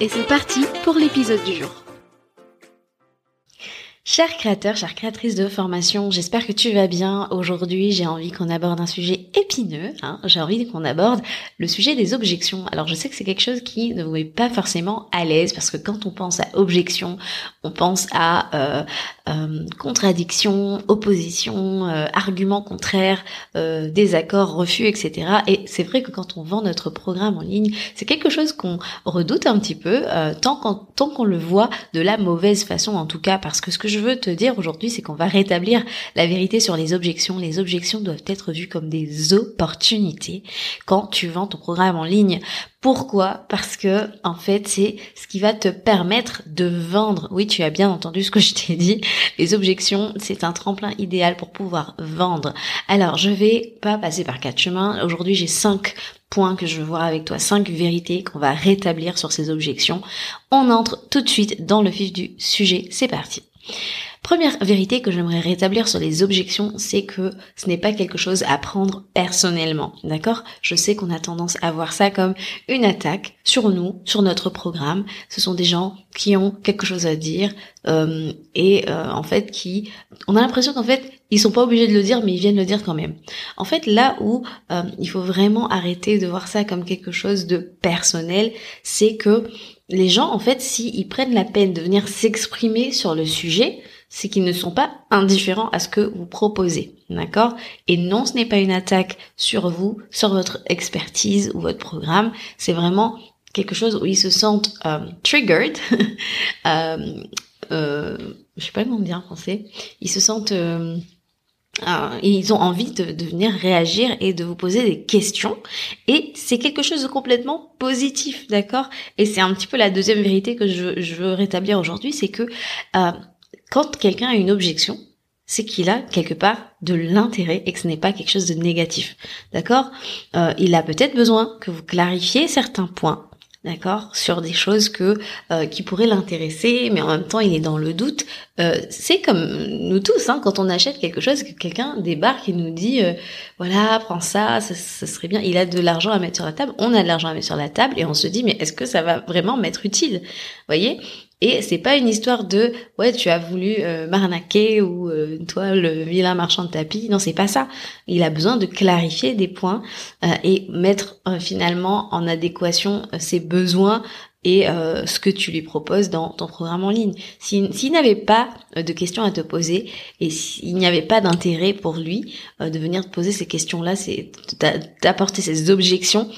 et c'est parti pour l'épisode du jour. Chers créateurs, chères créatrices de formation, j'espère que tu vas bien. Aujourd'hui, j'ai envie qu'on aborde un sujet épineux. Hein. J'ai envie qu'on aborde le sujet des objections. Alors, je sais que c'est quelque chose qui ne vous met pas forcément à l'aise parce que quand on pense à objection, on pense à euh, euh, contradiction, opposition, euh, argument contraire, euh, désaccord, refus, etc. Et c'est vrai que quand on vend notre programme en ligne, c'est quelque chose qu'on redoute un petit peu, euh, tant qu'on tant qu'on le voit de la mauvaise façon en tout cas, parce que ce que je veux te dire aujourd'hui, c'est qu'on va rétablir la vérité sur les objections. Les objections doivent être vues comme des opportunités quand tu vends ton programme en ligne. Pourquoi? Parce que en fait, c'est ce qui va te permettre de vendre. Oui, tu as bien entendu ce que je t'ai dit. Les objections, c'est un tremplin idéal pour pouvoir vendre. Alors, je vais pas passer par quatre chemins. Aujourd'hui, j'ai cinq points que je veux voir avec toi, cinq vérités qu'on va rétablir sur ces objections. On entre tout de suite dans le vif du sujet. C'est parti. Première vérité que j'aimerais rétablir sur les objections, c'est que ce n'est pas quelque chose à prendre personnellement, d'accord? Je sais qu'on a tendance à voir ça comme une attaque sur nous, sur notre programme. Ce sont des gens qui ont quelque chose à dire euh, et euh, en fait qui, on a l'impression qu'en fait ils sont pas obligés de le dire, mais ils viennent le dire quand même. En fait, là où euh, il faut vraiment arrêter de voir ça comme quelque chose de personnel, c'est que les gens, en fait, s'ils prennent la peine de venir s'exprimer sur le sujet, c'est qu'ils ne sont pas indifférents à ce que vous proposez. D'accord? Et non, ce n'est pas une attaque sur vous, sur votre expertise ou votre programme. C'est vraiment quelque chose où ils se sentent euh, triggered. euh, euh, je sais pas comment dire en français. Ils se sentent... Euh, euh, ils ont envie de, venir réagir et de vous poser des questions. Et c'est quelque chose de complètement positif, d'accord? Et c'est un petit peu la deuxième vérité que je, je veux rétablir aujourd'hui, c'est que euh, quand quelqu'un a une objection, c'est qu'il a quelque part de l'intérêt et que ce n'est pas quelque chose de négatif. D'accord? Euh, Il a peut-être besoin que vous clarifiez certains points d'accord, sur des choses que euh, qui pourraient l'intéresser, mais en même temps il est dans le doute. Euh, c'est comme nous tous, hein, quand on achète quelque chose, que quelqu'un débarque et nous dit, euh, voilà, prends ça, ça, serait bien. Il a de l'argent à mettre sur la table, on a de l'argent à mettre sur la table, et on se dit, mais est-ce que ça va vraiment m'être utile? Voyez? Et c'est pas une histoire de ouais tu as voulu euh, m'arnaquer ou euh, toi le vilain marchand de tapis. Non c'est pas ça. Il a besoin de clarifier des points euh, et mettre euh, finalement en adéquation ses besoins et ce que tu lui proposes dans ton programme en ligne. S'il n'avait pas de questions à te poser et s'il n'y avait pas d'intérêt pour lui de venir te poser ces questions-là, c'est d'apporter ces objections,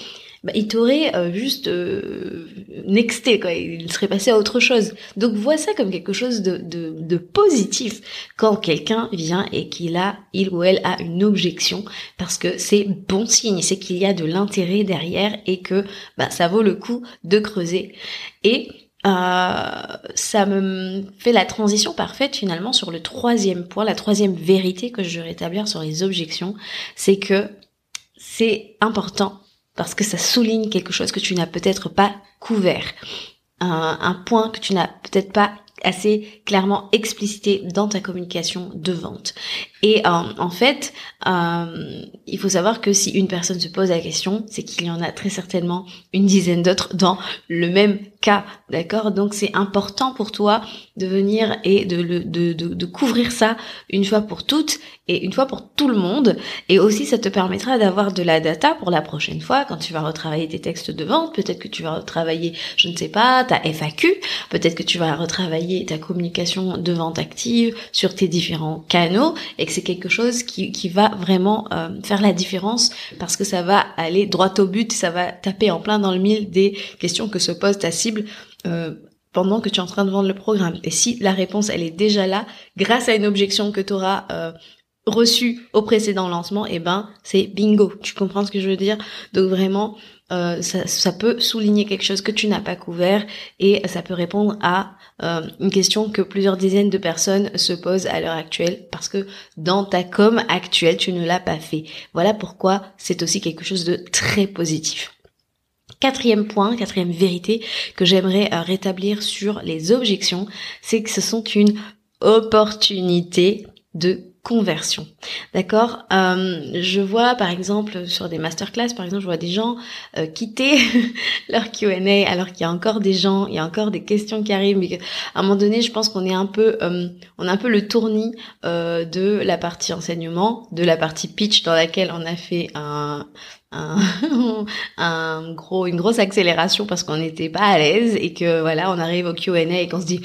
bah, il t'aurait euh, juste euh, nexté, quoi. Il serait passé à autre chose. Donc vois ça comme quelque chose de, de, de positif quand quelqu'un vient et qu'il a, il ou elle a une objection, parce que c'est bon signe, c'est qu'il y a de l'intérêt derrière et que bah, ça vaut le coup de creuser. Et euh, ça me fait la transition parfaite finalement sur le troisième point, la troisième vérité que je veux rétablir sur les objections, c'est que c'est important parce que ça souligne quelque chose que tu n'as peut-être pas couvert, un, point que tu n'as peut-être pas assez clairement explicité dans ta communication de vente. Et euh, en fait, euh, il faut savoir que si une personne se pose la question, c'est qu'il y en a très certainement une dizaine d'autres dans le même d'accord? Donc c'est important pour toi de venir et de, de, couvrir ça une fois pour toutes et une fois pour tout le monde. Et aussi, ça te permettra d'avoir de la data pour la prochaine fois quand tu vas retravailler tes textes de vente. Peut-être que tu vas retravailler, je ne sais pas, ta FAQ. Peut-être que tu vas retravailler ta communication de vente active sur tes différents canaux, etc c'est quelque chose qui, qui va vraiment euh, faire la différence parce que ça va aller droit au but, ça va taper en plein dans le mille des questions que se pose ta cible. Euh, pendant que tu es en train de vendre le programme. Et si la réponse, elle est déjà là, grâce à une objection que tu auras euh, reçue au précédent lancement, eh ben, c'est bingo. Tu comprends ce que je veux dire? Donc vraiment, euh, ça, peut souligner quelque chose que tu n'as pas couvert et ça peut répondre à une question que plusieurs dizaines de personnes se posent à l'heure actuelle parce que dans ta com actuelle, tu ne l'as pas fait. Voilà pourquoi c'est aussi quelque chose de très positif. Quatrième point, quatrième vérité que j'aimerais euh, rétablir sur les objections, c'est que ce sont une opportunité de conversion. D'accord? Euh, Je vois par exemple sur des masterclass, par exemple, je vois des gens euh, quitter leur Q&A alors qu'il y a encore des gens, il y a encore des questions qui arrivent, mais à un moment donné, je pense qu'on est un peu, on a un peu le tournis de la partie enseignement, de la partie pitch dans laquelle on a fait un, un, gros, une grosse accélération parce qu'on n'était pas à l'aise et que voilà, on arrive au Q&A et qu'on se dit,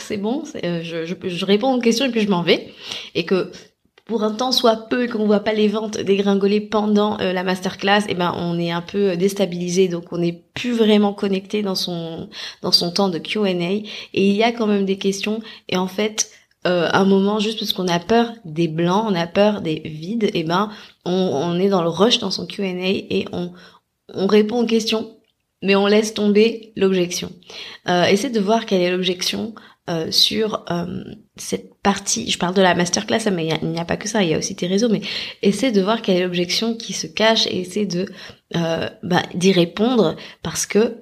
c'est bon, euh, je, je, je, réponds aux questions et puis je m'en vais. Et que pour un temps soit peu qu'on voit pas les ventes dégringoler pendant euh, la masterclass, et eh ben on est un peu déstabilisé, donc on n'est plus vraiment connecté dans son dans son temps de Q&A et il y a quand même des questions. Et en fait euh, un moment juste parce qu'on a peur des blancs, on a peur des vides, et eh ben on, on, est dans le rush dans son Q&A et on, on répond aux questions, mais on laisse tomber l'objection. Euh, essaie de voir quelle est l'objection euh, sur euh, cette partie. Je parle de la masterclass, mais il n'y a, pas que ça, il y a aussi tes réseaux, mais essaie de voir quelle est l'objection qui se cache et essaie de euh, bah, d'y répondre parce que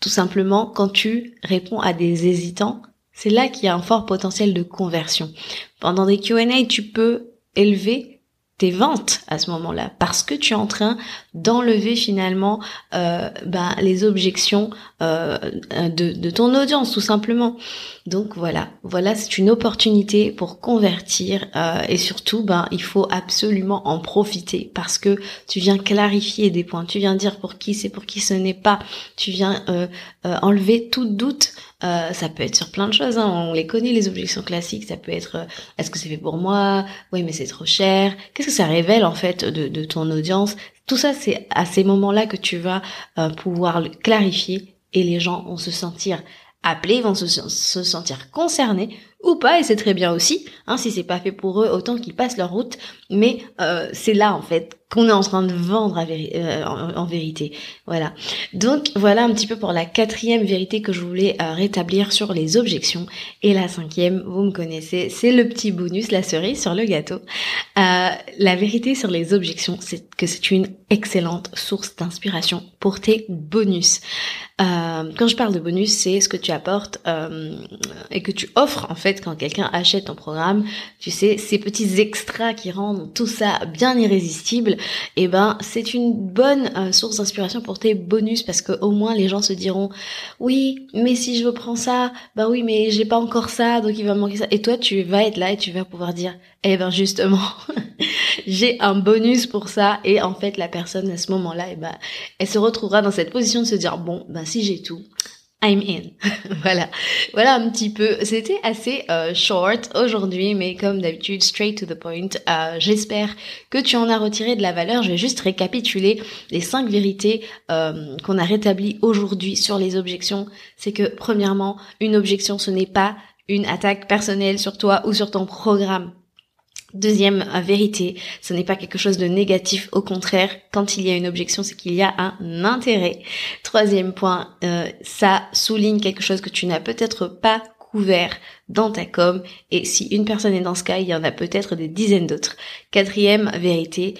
tout simplement quand tu réponds à des hésitants, c'est là qu'il y a un fort potentiel de conversion. Pendant des Q&A, tu peux élever tes ventes à ce moment-là parce que tu es en train d'enlever finalement euh, ben, les objections euh, de, ton audience tout simplement. Donc voilà. Voilà c'est une opportunité pour convertir euh, et surtout ben il faut absolument en profiter parce que tu viens clarifier des points. Tu viens dire pour qui c'est pour qui ce n'est pas. Tu viens enlever tout doute euh, ça peut être sur plein de choses, hein. on les connaît les objections classiques, ça peut être euh, est-ce que c'est fait pour moi? Oui mais c'est trop cher. Qu'est-ce que ça révèle en fait de, ton audience? Tout ça c'est à ces moments-là que tu vas euh, pouvoir le clarifier et les gens vont se sentir appelés, vont se sentir concernés ou pas et c'est très bien aussi. Hein, si c'est pas fait pour eux, autant qu'ils passent leur route. Mais c'est là en fait qu'on est en train de vendre euh, en, vérité. Voilà. Donc voilà un petit peu pour la quatrième vérité que je voulais euh, rétablir sur les objections. Et la cinquième, vous me connaissez, c'est le petit bonus, la cerise sur le gâteau. Euh, la vérité sur les objections, c'est que c'est une excellente source d'inspiration pour tes bonus. quand je parle de bonus, c'est ce que tu apportes et que tu offres en fait quand quelqu'un achète ton programme. Tu sais, ces petits extras qui rendent tout ça bien irrésistible et eh ben c'est une bonne euh, source d'inspiration pour tes bonus parce que au moins les gens se diront oui mais si je prends ça bah oui mais j'ai pas encore ça donc il va manquer ça et toi tu vas être là et tu vas pouvoir dire eh ben justement j'ai un bonus pour ça et en fait la personne à ce moment-là eh ben elle se retrouvera dans cette position de se dire bon ben si j'ai tout I'm in. voilà. Voilà un petit peu. C'était assez euh, short aujourd'hui, mais comme d'habitude, straight to the point. Euh, j'espère que tu en as retiré de la valeur. Je vais juste récapituler les cinq vérités euh, qu'on a rétablies aujourd'hui sur les objections. C'est que premièrement, une objection, ce n'est pas une attaque personnelle sur toi ou sur ton programme. Deuxième euh, vérité, ce n'est pas quelque chose de négatif, au contraire, quand il y a une objection, c'est qu'il y a un intérêt. Troisième point, euh, ça souligne quelque chose que tu n'as peut-être pas couvert dans ta com et si une personne est dans ce cas, il y en a peut-être des dizaines d'autres. Quatrième vérité,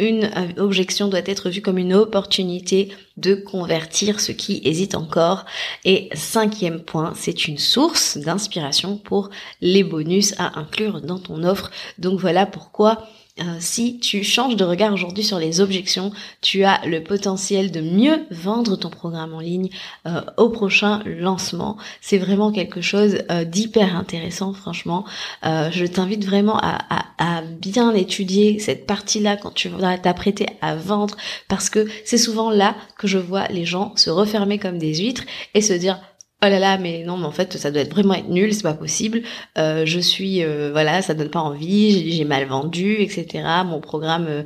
une objection doit être vue comme une opportunité de convertir ceux qui hésitent encore. Et cinquième point, c'est une source d'inspiration pour les bonus à inclure dans ton offre. Donc voilà pourquoi euh, si tu changes de regard aujourd'hui sur les objections, tu as le potentiel de mieux vendre ton programme en ligne euh, au prochain lancement. C'est vraiment quelque chose euh, d'hyper intéressant, franchement. je t'invite vraiment à, bien étudier cette partie-là quand tu vas t'apprêter à vendre, parce que c'est souvent là que je vois les gens se refermer comme des huîtres et se dire oh là là mais non mais en fait ça doit être vraiment être nul c'est pas possible. Euh, je suis euh, voilà ça donne pas envie j'ai mal vendu etc mon programme euh,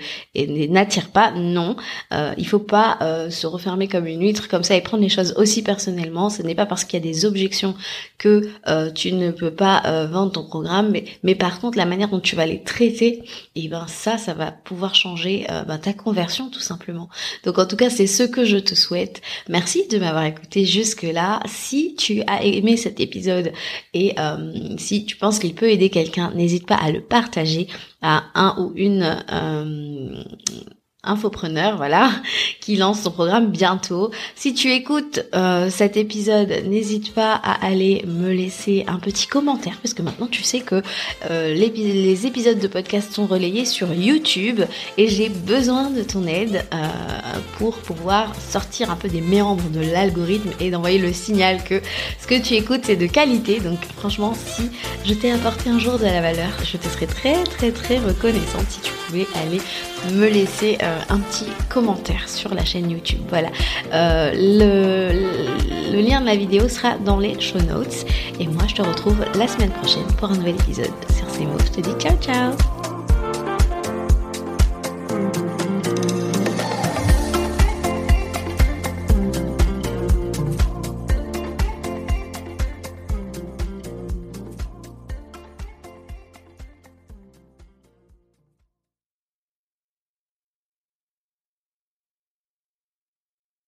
n'attire pas non. Il faut pas se refermer comme une huître comme ça et prendre les choses aussi personnellement. Ce n'est pas parce qu'il y a des objections que tu ne peux pas vendre ton programme mais, mais par contre la manière dont tu vas les traiter et eh ben ça ça va pouvoir changer ben, ta conversion tout simplement. Donc en tout cas c'est ce que je te souhaite. Merci de m'avoir écouté jusque là si tu as aimé cet épisode et euh, si tu penses qu'il peut aider quelqu'un, n'hésite pas à le partager à un ou une euh, infopreneur, voilà, qui lance son programme bientôt. Si tu écoutes euh, cet épisode, n'hésite pas à aller me laisser un petit commentaire, parce que maintenant tu sais que euh, les épisodes de podcast sont relayés sur YouTube et j'ai besoin de ton aide euh, pour pouvoir sortir un peu des méandres de l'algorithme et d'envoyer le signal que ce que tu écoutes c'est de qualité. Donc franchement, si je t'ai apporté un jour de la valeur, je te serais très très très reconnaissante si tu pouvais aller me laisser euh, un petit commentaire sur la chaîne YouTube. Voilà. Euh, le, lien de la vidéo sera dans les show notes. Et moi, je te retrouve la semaine prochaine pour un nouvel épisode. Sur ces mots, je te dis ciao ciao